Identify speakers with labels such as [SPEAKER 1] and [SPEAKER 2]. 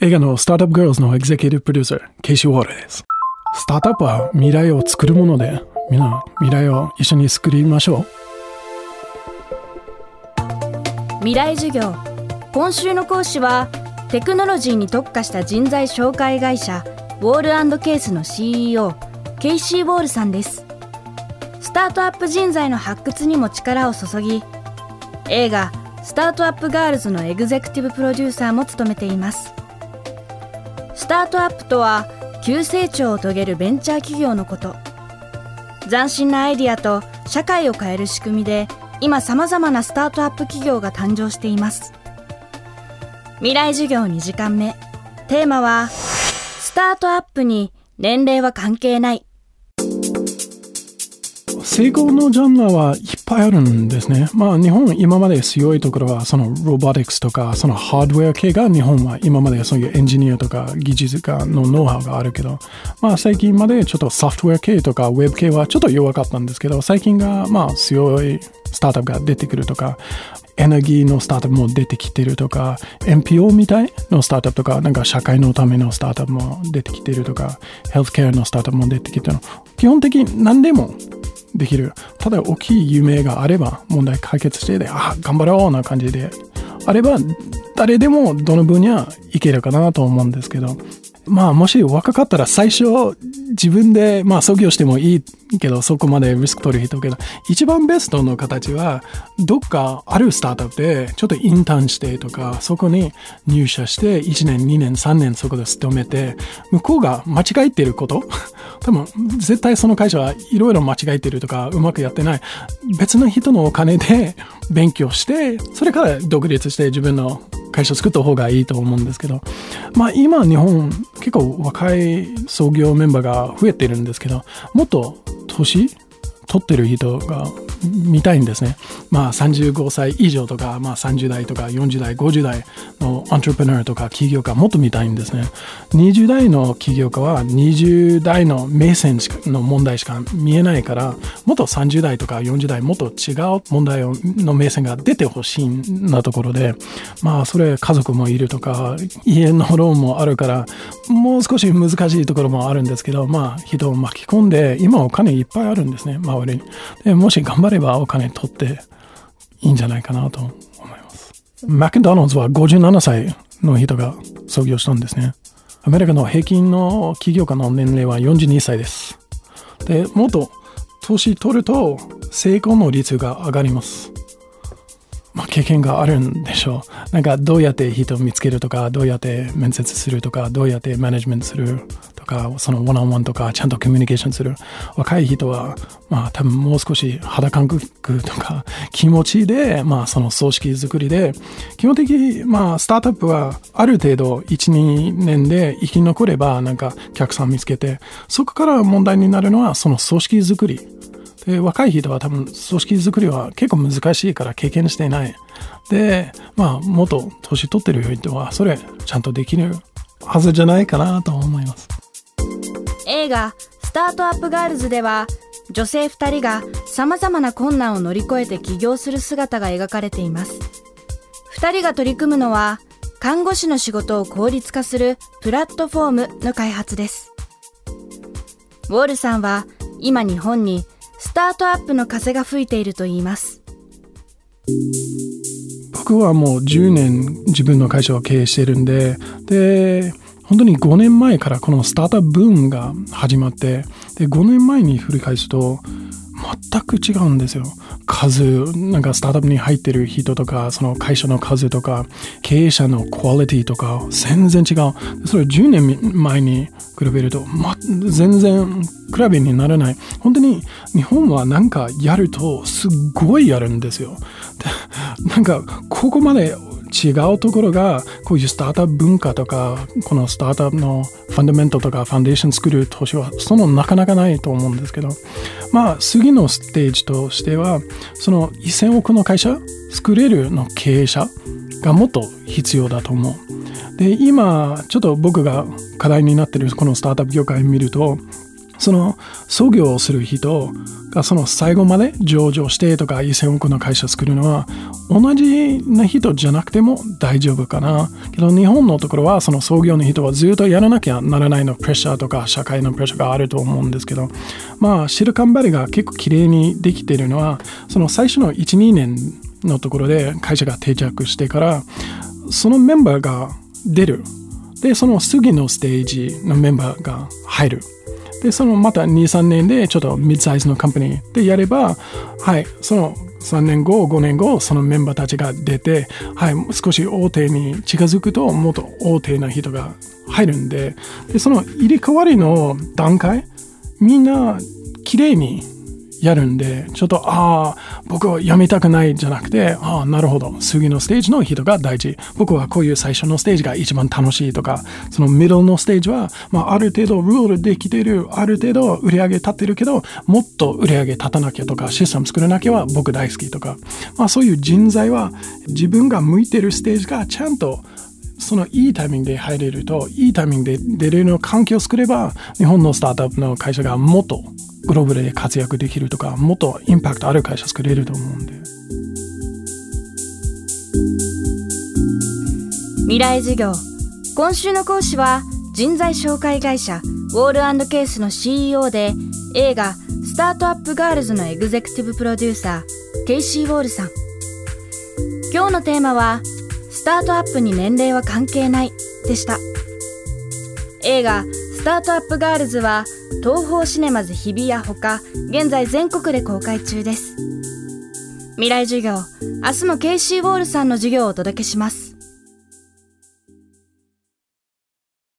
[SPEAKER 1] 映画のスタートアップガールズのエグゼクティブプロデューサー、ケイシー・ウォールです。スタートアップは未来を作るもので、みんな未来を一緒に作りましょ
[SPEAKER 2] う。未来授業。今週の講師は、テクノロジーに特化した人材紹介会社、ウォールケースの CEO、ケイシー・ウォールさんです。スタートアップ人材の発掘にも力を注ぎ、映画、スタートアップガールズのエグゼクティブプロデューサーも務めています。スタートアップとは急成長を遂げるベンチャー企業のこと。斬新なアイディアと社会を変える仕組みで今さまざまなスタートアップ企業が誕生しています。未来授業2時間目。テーマはスタートアップに年齢は関係ない。
[SPEAKER 1] 成功のジャンルはいっぱいあるんですね。まあ日本今まで強いところはそのロボティクスとかそのハードウェア系が日本は今までそういうエンジニアとか技術家のノウハウがあるけど、まあ最近までちょっとソフトウェア系とかウェブ系はちょっと弱かったんですけど、最近がまあ強いスタートアップが出てくるとか、エネルギーのスタートアップも出てきてるとか、NPO みたいのスタートアップとか、なんか社会のためのスタートアップも出てきてるとか、ヘルスケアのスタートアップも出てきてる基本的に何でもできる。ただ大きい夢があれば問題解決してで、あ、頑張ろうな感じであれば、誰でもどの分野いけるかなと思うんですけど、まあもし若かったら最初自分でまあ創業してもいいけどそこまでリスク取る人けど一番ベストの形はどっかあるスタートアップでちょっとインターンしてとかそこに入社して1年2年3年そこで勤めて向こうが間違えてること多分絶対その会社はいろいろ間違えてるとかうまくやってない。別の人のお金で勉強してそれから独立して自分の会社を作った方がいいと思うんですけど、まあ今日本結構若い創業メンバーが増えてるんですけど、もっと年取ってる人が見たいんですね。まあ35歳以上とか、まあ30代とか40代、50代のアントレプナーとか起業家もっと見たいんですね。20代の起業家は20代の目線の問題しか見えないから、もっと30代とか40代もっと違う問題の目線が出てほしいなところで、まあそれ家族もいるとか、家のローンもあるから、もう少し難しいところもあるんですけど、まあ人を巻き込んで、今お金いっぱいあるんですね、周りに。でもし頑張ればお金取っていいんじゃないかなと思います。マクドナルドは57歳の人が創業したんですね。アメリカの平均の起業家の年齢は42歳です。で、もっと年取ると成功の率が上がります。まあ、経験があるんでしょう。なんかどうやって人を見つけるとか、どうやって面接するとか、どうやってマネジメントするか、そのワンオンワンとか、ちゃんとコミュニケーションする。若い人は、まあ多分もう少し肌感覚とか 気持ちで、まあその組織づくりで、基本的に、まあスタートアップはある程度1、2年で生き残れば、なんか客さん見つけて、そこから問題になるのはその組織づくり。で若い人は多分組織づくりは結構難しいから経験していない。で、まあ、もっと年取ってる人は、それ、ちゃんとできるはずじゃないかなと思います。
[SPEAKER 2] 映画「スタートアップガールズ」では女性2人がさまざまな困難を乗り越えて起業する姿が描かれています。2人が取り組むのは看護師の仕事を効率化するプラットフォームの開発です。ウォールさんは今日本にスタートアップの風が吹いているといいます。
[SPEAKER 1] 僕はもう10年自分の会社を経営してるんでで本当に5年前からこのスタートアップブームが始まって、で、5年前に振り返すと、全く違うんですよ。数、なんかスタートアップに入ってる人とか、その会社の数とか、経営者のクオリティとか、全然違う。それ10年前に比べると、ま、全然比べにならない。本当に日本はなんかやるとすっごいやるんですよ。なんかここまで違うところがこういうスタートアップ文化とかこのスタートアップのファンダメントとかファンデーション作る投資はそのなかなかないと思うんですけどまあ次のステージとしてはその1000億の会社作れるの経営者がもっと必要だと思う。で今ちょっと僕が課題になってるこのスタートアップ業界を見るとその創業をする人がその最後まで上場してとか1000億の会社を作るのは同じな人じゃなくても大丈夫かな。けど日本のところはその創業の人はずっとやらなきゃならないのプレッシャーとか社会のプレッシャーがあると思うんですけどまあシルカンバリが結構綺麗にできているのはその最初の1、2年のところで会社が定着してからそのメンバーが出る。で、その次のステージのメンバーが入る。で、そのまた2、3年でちょっとミッドサイズのカンパニーでやれば、はい、その3年後、5年後、そのメンバーたちが出て、はい、少し大手に近づくと、もっと大手な人が入るんで、で、その入れ替わりの段階、みんな綺麗にやるんで、ちょっと、ああ、僕はやめたくないじゃなくて、ああ、なるほど。次のステージの人が大事。僕はこういう最初のステージが一番楽しいとか、そのミドルのステージは、まあ、ある程度ルールできてる、ある程度売り上げ立ってるけど、もっと売り上げ立たなきゃとか、システム作らなきゃは僕大好きとか、まあそういう人材は自分が向いてるステージがちゃんとそのいいタイミングで入れると、いいタイミングで出れるの環境を作れば、日本のスタートアップの会社がもっとグローバルで活躍できるとか、もっとインパクトある会社作れると思うんで。
[SPEAKER 2] 未来授業。今週の講師は、人材紹介会社、ウォールケースの CEO で、映画、スタートアップガールズのエグゼクティブプロデューサー、ケイシー・ウォールさん。今日のテーマは、スタートアップに年齢は関係ないでした。映画、スタートアップガールズは、東宝シネマズ日比谷ほか、現在全国で公開中です。未来授業、明日も KC ウォールさんの授業をお届けします。